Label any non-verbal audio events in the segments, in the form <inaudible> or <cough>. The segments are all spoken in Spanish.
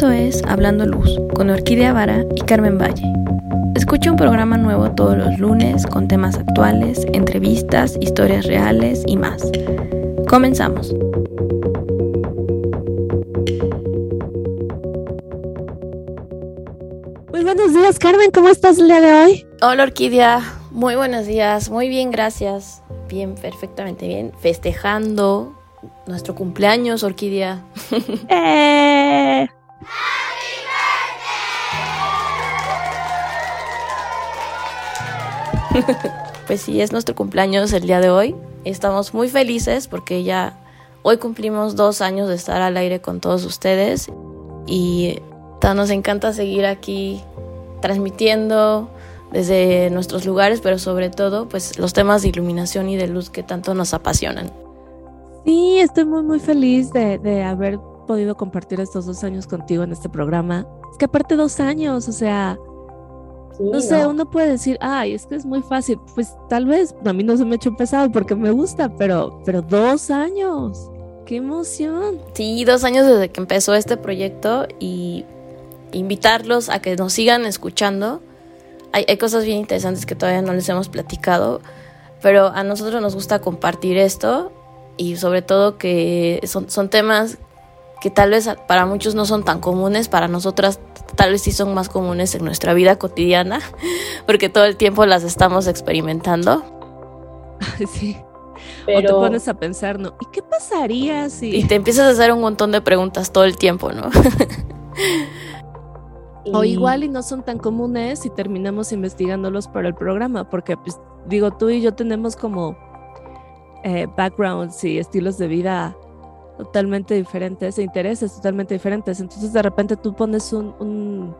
Esto es Hablando Luz con Orquídea Vara y Carmen Valle. Escucha un programa nuevo todos los lunes con temas actuales, entrevistas, historias reales y más. Comenzamos. Muy buenos días, Carmen. ¿Cómo estás el día de hoy? Hola, Orquídea. Muy buenos días. Muy bien, gracias. Bien, perfectamente bien. Festejando nuestro cumpleaños, Orquídea. <laughs> ¡Eh! <laughs> pues sí, es nuestro cumpleaños el día de hoy. Estamos muy felices porque ya hoy cumplimos dos años de estar al aire con todos ustedes y nos encanta seguir aquí transmitiendo desde nuestros lugares, pero sobre todo pues los temas de iluminación y de luz que tanto nos apasionan. Sí, estoy muy muy feliz de, de haber podido compartir estos dos años contigo en este programa. Es que aparte dos años, o sea, no sé, uno puede decir, ay, es que es muy fácil. Pues tal vez a mí no se me ha hecho pesado porque me gusta, pero, pero dos años. ¡Qué emoción! Sí, dos años desde que empezó este proyecto y invitarlos a que nos sigan escuchando. Hay, hay cosas bien interesantes que todavía no les hemos platicado, pero a nosotros nos gusta compartir esto y sobre todo que son, son temas que tal vez para muchos no son tan comunes, para nosotras tal vez sí son más comunes en nuestra vida cotidiana, <laughs> porque todo el tiempo las estamos experimentando. <laughs> Sí. Pero... O te pones a pensar, ¿no? ¿Y qué pasaría si...? Y te empiezas a hacer un montón de preguntas todo el tiempo, ¿no? <laughs> O igual y no son tan comunes y terminamos investigándolos para el programa, porque pues digo, tú y yo tenemos como eh, backgrounds y estilos de vida totalmente diferentes e intereses totalmente diferentes. Entonces de repente tú pones un,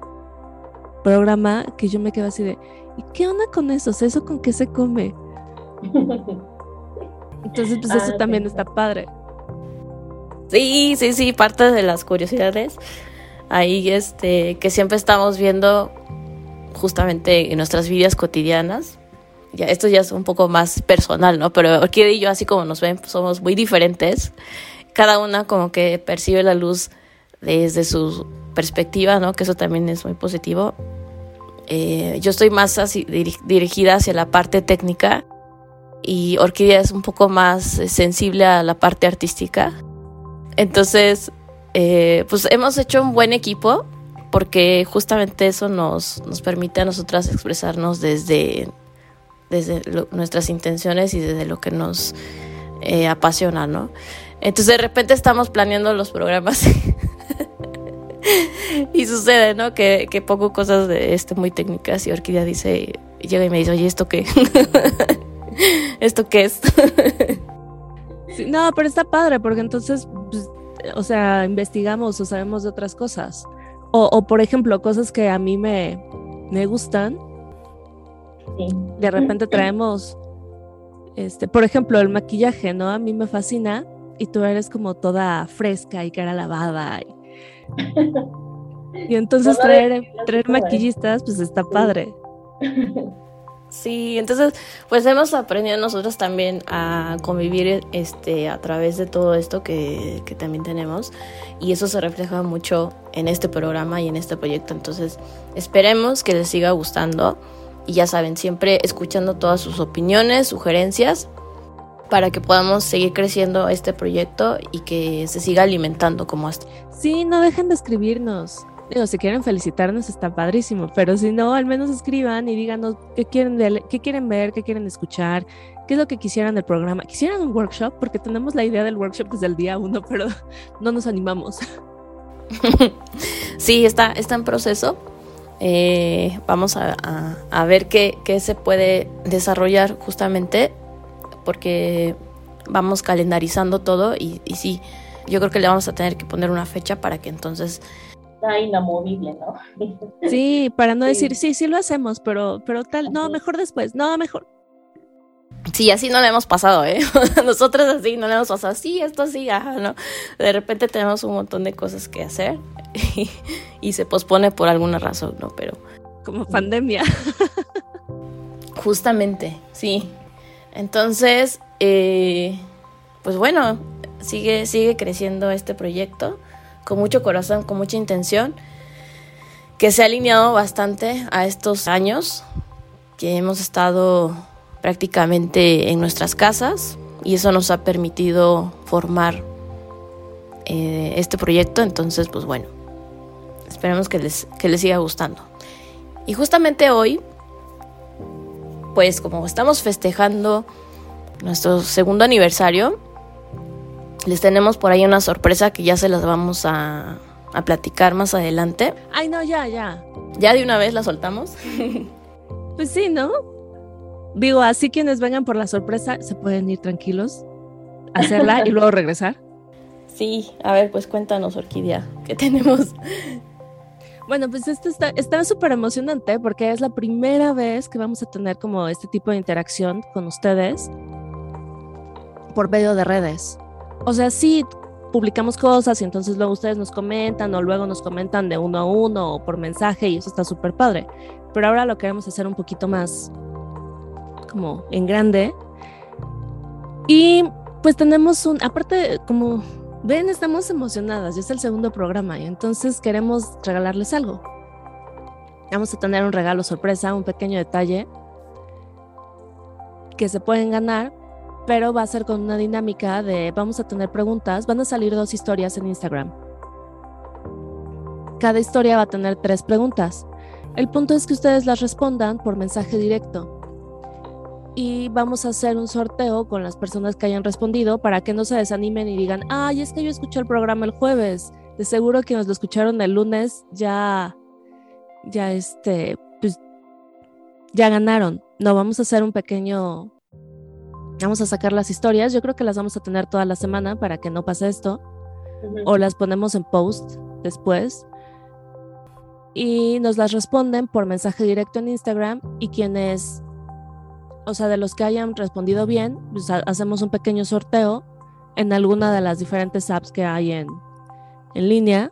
programa que yo me quedo así de, ¿y qué onda con eso? ¿Eso con qué se come? <laughs> Entonces pues eso ah, también está padre. Sí, sí, sí, parte de las curiosidades. Ahí este, que siempre estamos viendo justamente en nuestras vidas cotidianas. Ya, esto ya es un poco más personal, ¿no? Pero aquí y yo, así como nos ven, somos muy diferentes cada una como que percibe la luz desde su perspectiva, ¿no? Que eso también es muy positivo. Eh, yo estoy más dirigida hacia la parte técnica y Orquídea es un poco más sensible a la parte artística. Entonces, eh, pues hemos hecho un buen equipo porque justamente eso nos, nos permite a nosotras expresarnos desde, desde nuestras intenciones y desde lo que nos eh, apasiona, ¿no? Entonces de repente estamos planeando los programas <laughs> y sucede, ¿no? Que, que pongo cosas de este muy técnicas y Orquídea dice, llega y me dice, oye, ¿esto qué? <laughs> ¿Esto qué es? <laughs> no, pero está padre porque entonces, pues, o sea, investigamos o sabemos de otras cosas. O, o por ejemplo, cosas que a mí me, me gustan. De repente traemos, este, por ejemplo, el maquillaje, ¿no? A mí me fascina y tú eres como toda fresca y cara lavada. Y, <laughs> entonces traer, traer maquillistas, pues está padre. Sí, entonces pues hemos aprendido nosotros también a convivir este, a través de todo esto que, que, también tenemos y eso se refleja mucho en este programa y en este proyecto. Entonces esperemos que les siga gustando y ya saben, siempre escuchando todas sus opiniones, sugerencias para que podamos seguir creciendo este proyecto y que se siga alimentando como esto. Sí, no dejen de escribirnos. Digo, si quieren felicitarnos está padrísimo, pero si no, al menos escriban y díganos qué quieren, qué quieren ver, qué quieren escuchar, qué es lo que quisieran del programa. Quisieran un workshop, porque tenemos la idea del workshop desde el día uno, <laughs> pero no nos animamos. sí, está, está en proceso. Eh, vamos a, a, ver qué, qué se puede desarrollar justamente porque vamos calendarizando todo y, y sí, yo creo que le vamos a tener que poner una fecha para que entonces está inamovible, ¿no? <laughs> Sí, para no decir, sí, sí lo hacemos, pero, pero tal, no, mejor después, no, mejor. Sí, así no le hemos pasado, ¿eh? <laughs> Nosotros así no le hemos pasado, sí, esto sí, ajá, ¿no? De repente tenemos un montón de cosas que hacer y, <laughs> y se pospone por alguna razón, ¿no? Pero... Como pandemia. Justamente, sí. Entonces, eh, pues bueno, sigue, sigue creciendo este proyecto. con mucho corazón, con mucha intención, que se ha alineado bastante a estos años que hemos estado prácticamente en nuestras casas y eso nos ha permitido formar eh, este proyecto. Entonces, pues bueno, esperemos que les, que les siga gustando. Y justamente hoy, pues como estamos festejando nuestro segundo aniversario, les tenemos por ahí una sorpresa que ya se las vamos a, a platicar más adelante. Ay, no, ya, ya. ¿Ya de una vez la soltamos? <laughs> pues sí, ¿no? Digo, así quienes vengan por la sorpresa se pueden ir tranquilos, hacerla y luego regresar. <laughs> Sí, a ver, pues cuéntanos, Orquídea, ¿qué tenemos? Bueno, pues esto está súper emocionante porque es la primera vez que vamos a tener como este tipo de interacción con ustedes por medio de redes. O sea, sí publicamos cosas y entonces luego ustedes nos comentan o luego nos comentan de uno a uno o por mensaje y eso está súper padre. Pero ahora lo queremos hacer un poquito más como en grande. Y pues tenemos un, aparte como ven, estamos emocionadas, ya es el segundo programa y entonces queremos regalarles algo. Vamos a tener un regalo sorpresa, un pequeño detalle que se pueden ganar, pero va a ser con una dinámica de vamos a tener preguntas, van a salir dos historias en Instagram. Cada historia va a tener tres preguntas. El punto es que ustedes las respondan por mensaje directo y vamos a hacer un sorteo con las personas que hayan respondido para que no se desanimen y digan, ay, es que yo escuché el programa el jueves. De seguro que nos lo escucharon el lunes ya, ya este, pues, ya ganaron. No, vamos a hacer un pequeño, vamos a sacar las historias. Yo creo que las vamos a tener toda la semana para que no pase esto. O las ponemos en post después. Y nos las responden por mensaje directo en Instagram y quienes o sea, de los que hayan respondido bien, pues hacemos un pequeño sorteo en alguna de las diferentes apps que hay en, en línea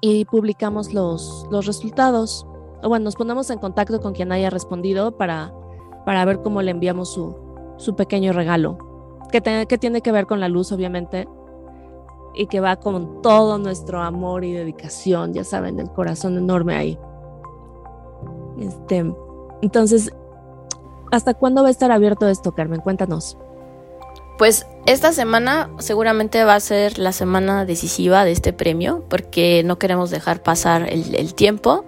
y publicamos los, los resultados. O bueno, nos ponemos en contacto con quien haya respondido para, para ver cómo le enviamos su, su pequeño regalo, que, que tiene que ver con la luz, obviamente, y que va con todo nuestro amor y dedicación, ya saben, el corazón enorme ahí. Este, entonces, ¿Hasta cuándo va a estar abierto esto, Carmen? Cuéntanos. Pues esta semana seguramente va a ser la semana decisiva de este premio porque no queremos dejar pasar el, tiempo.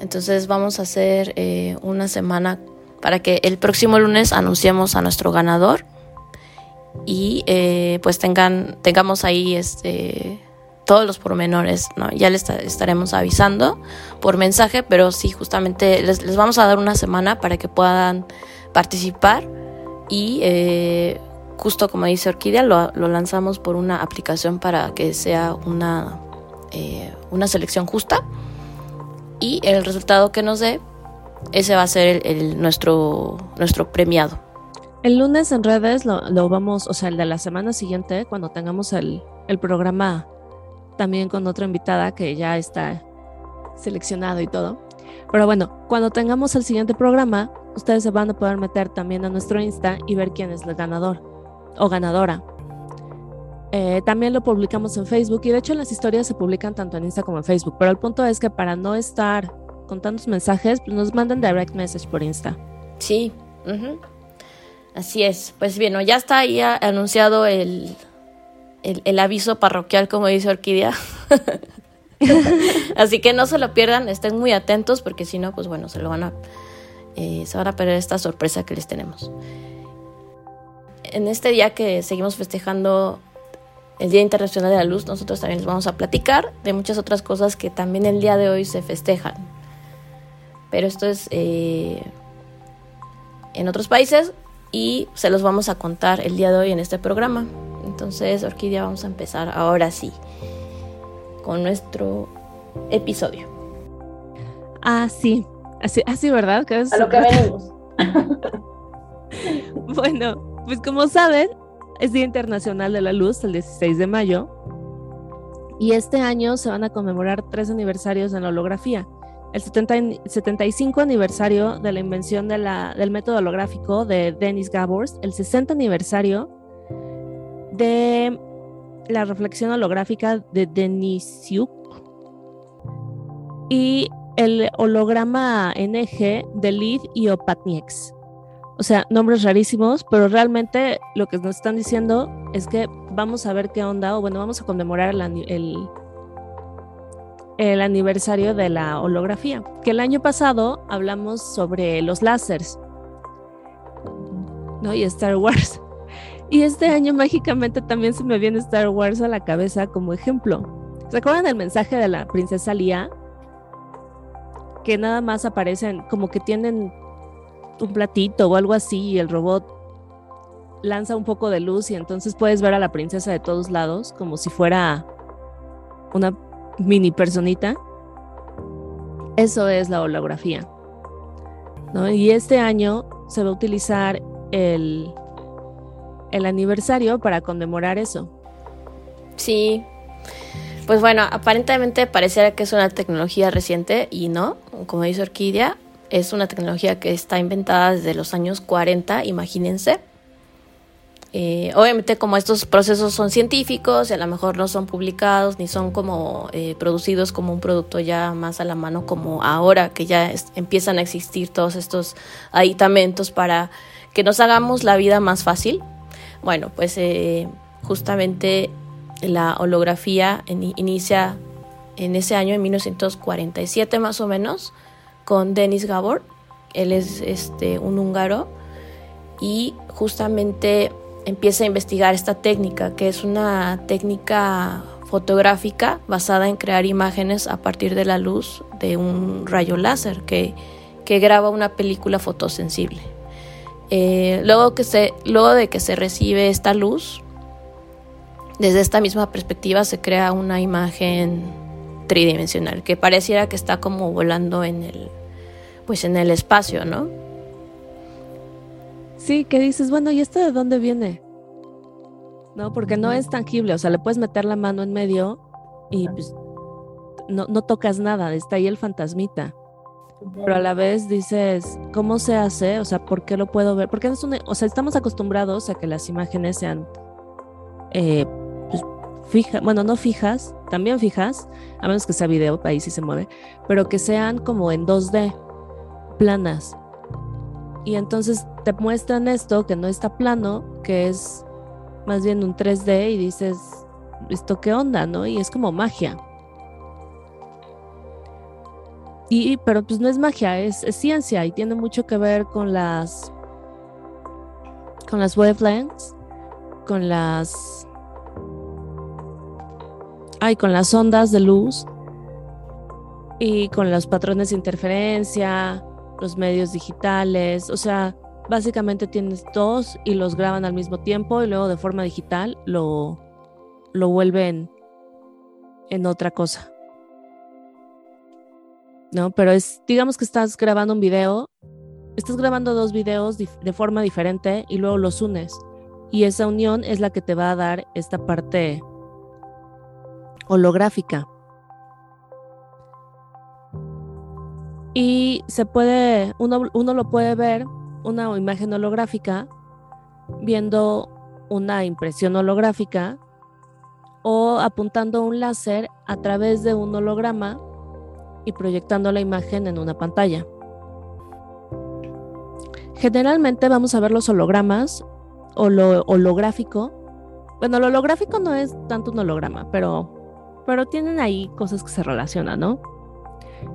Entonces vamos a hacer eh, una semana para que el próximo lunes anunciemos a nuestro ganador y eh, pues tengan tengamos ahí este todos los pormenores, ¿no? Ya les estaremos avisando por mensaje, pero sí, justamente les, vamos a dar una semana para que puedan participar y eh, justo como dice Orquídea, lo, lanzamos por una aplicación para que sea una, eh, una selección justa y el resultado que nos dé, ese va a ser el, nuestro, nuestro premiado. El lunes en redes lo, lo, vamos, o sea, el de la semana siguiente, cuando tengamos el, el programa también con otra invitada que ya está seleccionado y todo. Pero bueno, cuando tengamos el siguiente programa, ustedes se van a poder meter también a nuestro Insta y ver quién es el ganador o ganadora. Eh, también lo publicamos en Facebook y de hecho las historias se publican tanto en Insta como en Facebook, pero el punto es que para no estar con tantos mensajes, pues nos mandan direct message por Insta. Sí, así es. Pues bien, ya está ahí anunciado el, el, aviso parroquial, como dice Orquídea. <laughs> Así que no se lo pierdan, estén muy atentos porque si no, pues bueno, se lo van a, eh, se van a perder esta sorpresa que les tenemos. En este día que seguimos festejando el Día Internacional de la Luz, nosotros también les vamos a platicar de muchas otras cosas que también el día de hoy se festejan. Pero esto es eh, en otros países y se los vamos a contar el día de hoy en este programa. Entonces, Orquídea, vamos a empezar ahora sí con nuestro episodio. Ah, sí. Así, así ¿verdad? a lo que <laughs> venimos. bueno, pues como saben, es Día Internacional de la Luz, el 16 de mayo. Y este año se van a conmemorar tres aniversarios en la holografía. El 75 aniversario de la invención de la, del método holográfico de Dennis Gabors, el 60 aniversario de la reflexión holográfica de Denisiuk y el holograma NG de Lid y Opatniex. O sea, nombres rarísimos, pero realmente lo que nos están diciendo es que vamos a ver qué onda, o bueno, vamos a conmemorar el, el, aniversario de la holografía. Que el año pasado hablamos sobre los láseres, ¿no? Y Star Wars. Y este año mágicamente también se me viene Star Wars a la cabeza como ejemplo. ¿Se acuerdan del mensaje de la princesa Lía? Que nada más aparecen como que tienen un platito o algo así y el robot lanza un poco de luz y entonces puedes ver a la princesa de todos lados como si fuera una mini personita. Eso es la holografía. Y este año se va a utilizar el, el aniversario para conmemorar eso. Sí. Pues bueno, aparentemente pareciera que es una tecnología reciente y no, como dice Orquídea, es una tecnología que está inventada desde los años 40, imagínense. Eh, obviamente como estos procesos son científicos a lo mejor no son publicados ni son como eh, producidos como un producto ya más a la mano como ahora que ya empiezan a existir todos estos aditamentos para que nos hagamos la vida más fácil. Bueno, pues eh, justamente la holografía inicia en ese año, en 1947 más o menos, con Denis Gabor. Él es este, un húngaro y justamente empieza a investigar esta técnica, que es una técnica fotográfica basada en crear imágenes a partir de la luz de un rayo láser que, que graba una película fotosensible. Eh, luego, que se, luego de que se recibe esta luz, desde esta misma perspectiva se crea una imagen tridimensional que pareciera que está como volando en el pues en el espacio, ¿no? Sí, que dices, bueno, ¿y esto de dónde viene? No, porque no es tangible, o sea, le puedes meter la mano en medio y pues no, no tocas nada, está ahí el fantasmita. Pero a la vez dices, ¿cómo se hace? O sea, ¿por qué lo puedo ver? Porque es o sea, estamos acostumbrados a que las imágenes sean eh, pues, fijas, bueno, no fijas, también fijas, a menos que sea video, ahí sí se mueve, pero que sean como en 2D planas. Y entonces te muestran esto que no está plano, que es más bien un 3D y dices, ¿esto qué onda? ¿No? Y es como magia. Y, pero pues no es magia, es, ciencia y tiene mucho que ver con las con las wavelengths, con las ay, con las ondas de luz y con los patrones de interferencia, los medios digitales, o sea, básicamente tienes dos y los graban al mismo tiempo y luego de forma digital lo, lo vuelven en otra cosa. ¿No? Pero es, digamos que estás grabando un video, estás grabando dos videos de forma diferente y luego los unes. Y esa unión es la que te va a dar esta parte holográfica. Y se puede, uno, uno lo puede ver, una imagen holográfica, viendo una impresión holográfica o apuntando un láser a través de un holograma y proyectando la imagen en una pantalla. Generalmente vamos a ver los hologramas o lo holográfico. Bueno, lo holográfico no es tanto un holograma, pero, pero tienen ahí cosas que se relacionan, ¿no?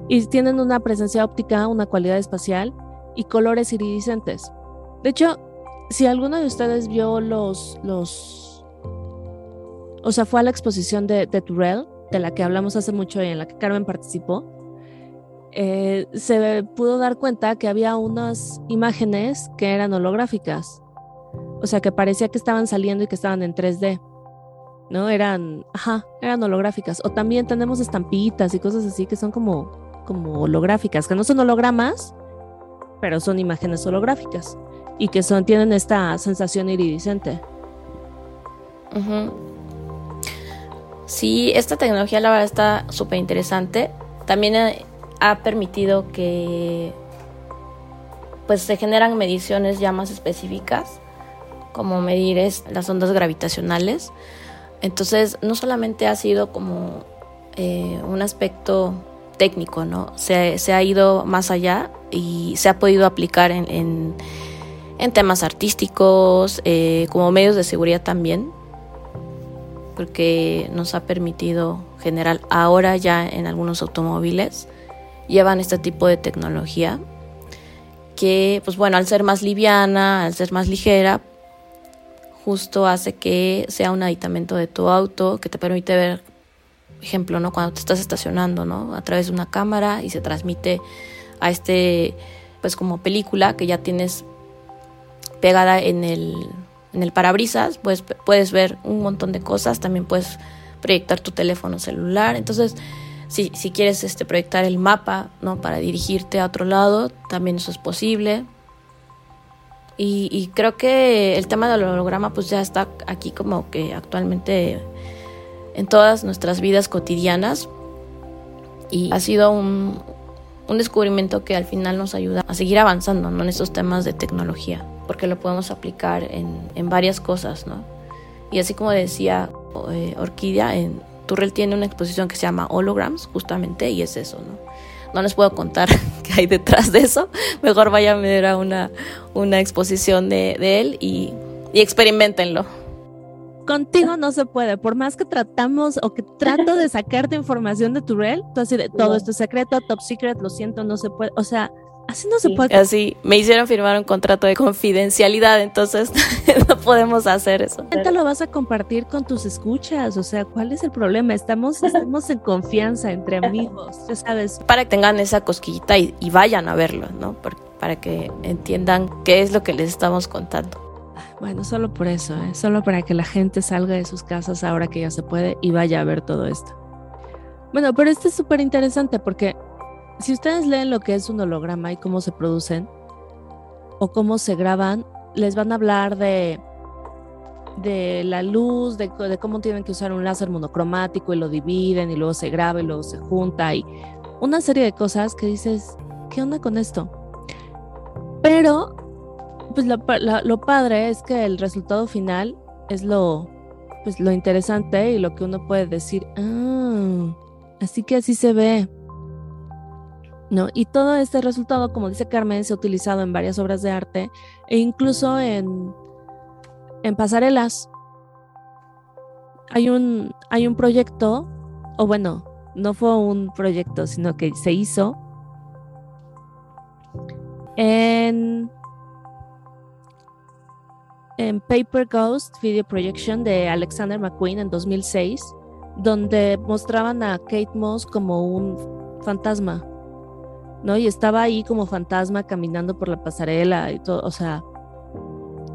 y tienen una presencia óptica, una cualidad espacial y colores iridiscentes. De hecho, si alguno de ustedes vio los, los, o sea, fue a la exposición de, de Turrell, de la que hablamos hace mucho y en la que Carmen participó, eh, se pudo dar cuenta que había unas imágenes que eran holográficas. O sea, que parecía que estaban saliendo y que estaban en 3D. ¿no? Eran, ajá, eran holográficas. O también tenemos estampitas y cosas así que son como, como holográficas, que no son hologramas, pero son imágenes holográficas y que son, tienen esta sensación iridiscente. Sí, esta tecnología la verdad está súper interesante. También ha permitido que pues se generan mediciones ya más específicas, como medir las ondas gravitacionales Entonces, no solamente ha sido como eh, un aspecto técnico, ¿no? Se, ha ido más allá y se ha podido aplicar en, en, temas artísticos, eh, como medios de seguridad también, porque nos ha permitido generar ahora ya en algunos automóviles llevan este tipo de tecnología que, pues bueno, al ser más liviana, al ser más ligera, justo hace que sea un aditamento de tu auto que te permite ver, ejemplo, ¿no? Cuando te estás estacionando, ¿no? A través de una cámara y se transmite a este, pues como película que ya tienes pegada en el, en el parabrisas, pues puedes ver un montón de cosas, también puedes proyectar tu teléfono celular, entonces si, si quieres este, proyectar el mapa, ¿no? Para dirigirte a otro lado, también eso es posible. Y, creo que el tema del holograma pues ya está aquí como que actualmente en todas nuestras vidas cotidianas y ha sido un, un descubrimiento que al final nos ayuda a seguir avanzando ¿no? en estos temas de tecnología, porque lo podemos aplicar en, en varias cosas, ¿no? Y así como decía eh, Orquídea, en, Turrell tiene una exposición que se llama Holograms, justamente, y es eso, ¿no? no les puedo contar <laughs> qué hay detrás de eso. Mejor vayan a ver a una, una exposición de, él y, y experimentenlo. Contigo no se puede, por más que tratamos o que trato de <laughs> sacarte información de tu tú así de todo esto es secreto, top secret, lo siento, no se puede. O sea, Así no se puede. Así, me hicieron firmar un contrato de confidencialidad, entonces <laughs> no podemos hacer eso. te lo vas a compartir con tus escuchas? O sea, ¿cuál es el problema? Estamos, <laughs> estamos en confianza entre amigos, ya sabes. Para que tengan esa cosquillita y, vayan a verlo, ¿no? para que entiendan qué es lo que les estamos contando. Bueno, solo por eso, ¿eh? solo para que la gente salga de sus casas ahora que ya se puede y vaya a ver todo esto. Bueno, pero esto es súper interesante porque si ustedes leen lo que es un holograma y cómo se producen o cómo se graban, les van a hablar de, de la luz, de, cómo tienen que usar un láser monocromático y lo dividen y luego se graba y luego se junta y una serie de cosas que dices, ¿qué onda con esto? Pero, pues lo, padre es que el resultado final es lo, pues lo interesante y lo que uno puede decir, ah, así que así se ve. ¿No? Y todo este resultado, como dice Carmen, se ha utilizado en varias obras de arte e incluso en, en pasarelas. Hay un, hay un proyecto, o bueno, no fue un proyecto, sino que se hizo en, en Paper Ghost Video Projection de Alexander McQueen en 2006, donde mostraban a Kate Moss como un fantasma ¿no? Y estaba ahí como fantasma caminando por la pasarela y todo, o sea,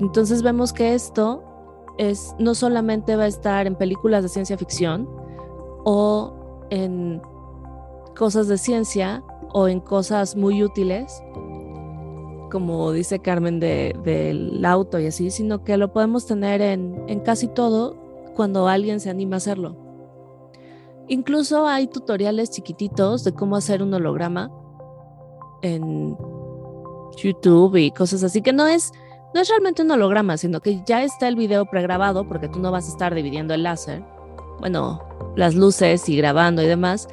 entonces vemos que esto es no solamente va a estar en películas de ciencia ficción o en cosas de ciencia o en cosas muy útiles, como dice Carmen del auto y así, sino que lo podemos tener en, en casi todo cuando alguien se anima a hacerlo. Incluso hay tutoriales chiquititos de cómo hacer un holograma en YouTube y cosas así, que no es, no es realmente un holograma, sino que ya está el video pregrabado porque tú no vas a estar dividiendo el láser, bueno, las luces y grabando y demás,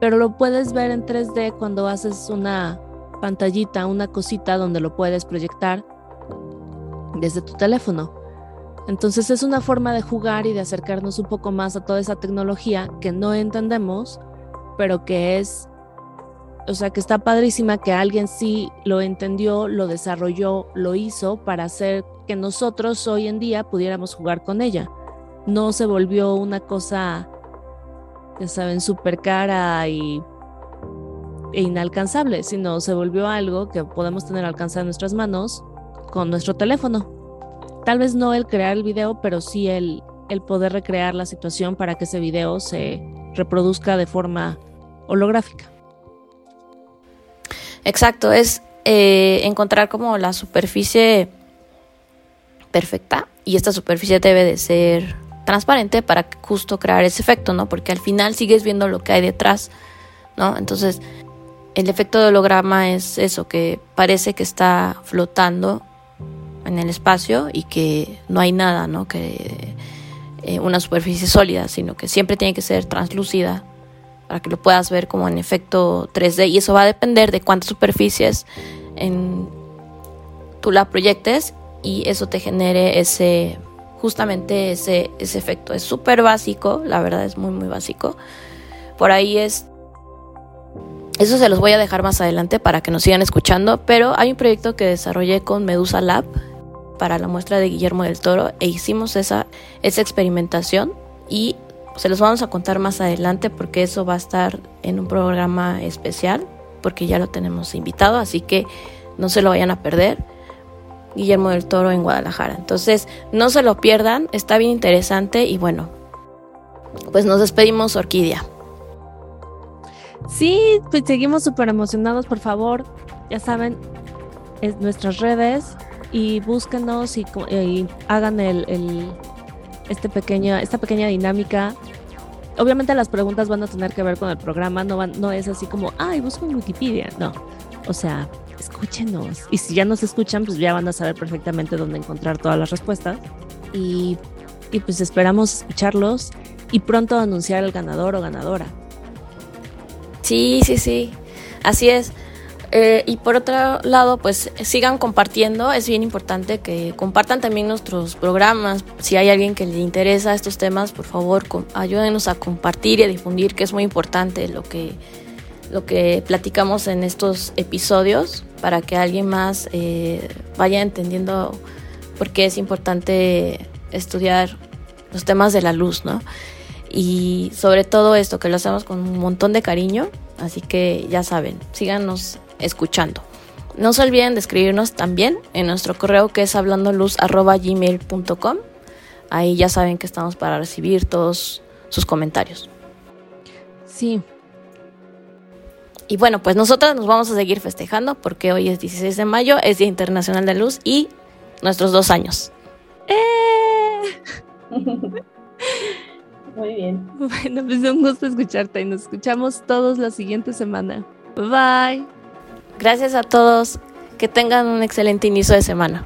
pero lo puedes ver en 3D cuando haces una pantallita, una cosita donde lo puedes proyectar desde tu teléfono. Entonces es una forma de jugar y de acercarnos un poco más a toda esa tecnología que no entendemos, pero que es o sea, que está padrísima que alguien sí lo entendió, lo desarrolló, lo hizo para hacer que nosotros hoy en día pudiéramos jugar con ella. No se volvió una cosa, ya saben, súper cara y, e inalcanzable, sino se volvió algo que podemos tener alcanzado en nuestras manos con nuestro teléfono. Tal vez no el crear el video, pero sí el, el poder recrear la situación para que ese video se reproduzca de forma holográfica. Exacto, es eh, encontrar como la superficie perfecta y esta superficie debe de ser transparente para justo crear ese efecto, ¿no? Porque al final sigues viendo lo que hay detrás, ¿no? Entonces, el efecto de holograma es eso, que parece que está flotando en el espacio y que no hay nada, ¿no? Que eh, una superficie sólida, sino que siempre tiene que ser translúcida para que lo puedas ver como en efecto 3D y eso va a depender de cuántas superficies en, tú la proyectes y eso te genere ese justamente ese, ese efecto. Es súper básico, la verdad es muy muy básico. Por ahí es eso se los voy a dejar más adelante para que nos sigan escuchando, pero hay un proyecto que desarrollé con Medusa Lab para la muestra de Guillermo del Toro e hicimos esa, esa experimentación y se los vamos a contar más adelante porque eso va a estar en un programa especial porque ya lo tenemos invitado, así que no se lo vayan a perder. Guillermo del Toro en Guadalajara. Entonces, no se lo pierdan, está bien interesante y bueno, pues nos despedimos, Orquídea. Sí, pues seguimos súper emocionados, por favor, ya saben, es nuestras redes y búsquenos y, hagan el, este pequeño, esta pequeña dinámica. Obviamente las preguntas van a tener que ver con el programa, no, van, no es así como, ay, busco en Wikipedia, no. O sea, escúchenos. Y si ya nos escuchan, pues ya van a saber perfectamente dónde encontrar todas las respuestas. Y, y pues esperamos escucharlos y pronto anunciar el ganador o ganadora. Sí, sí, sí. Así es. Eh, y por otro lado, pues sigan compartiendo. Es bien importante que compartan también nuestros programas. Si hay alguien que le interesa estos temas, por favor, ayúdenos a compartir y a difundir, que es muy importante lo que, lo que platicamos en estos episodios para que alguien más eh, vaya entendiendo por qué es importante estudiar los temas de la luz, ¿no? y sobre todo esto que lo hacemos con un montón de cariño, así que ya saben, síganos escuchando. No se olviden de escribirnos también en nuestro correo que es hablandoluz.gmail.com. Ahí ya saben que estamos para recibir todos sus comentarios. Sí. Y bueno, pues nosotras nos vamos a seguir festejando porque hoy es 16 de mayo, es Día Internacional de Luz y nuestros dos años. ¡Eh! <laughs> Muy bien. Bueno, pues un gusto escucharte y nos escuchamos todos la siguiente semana. Bye. Gracias a todos. Que tengan un excelente inicio de semana.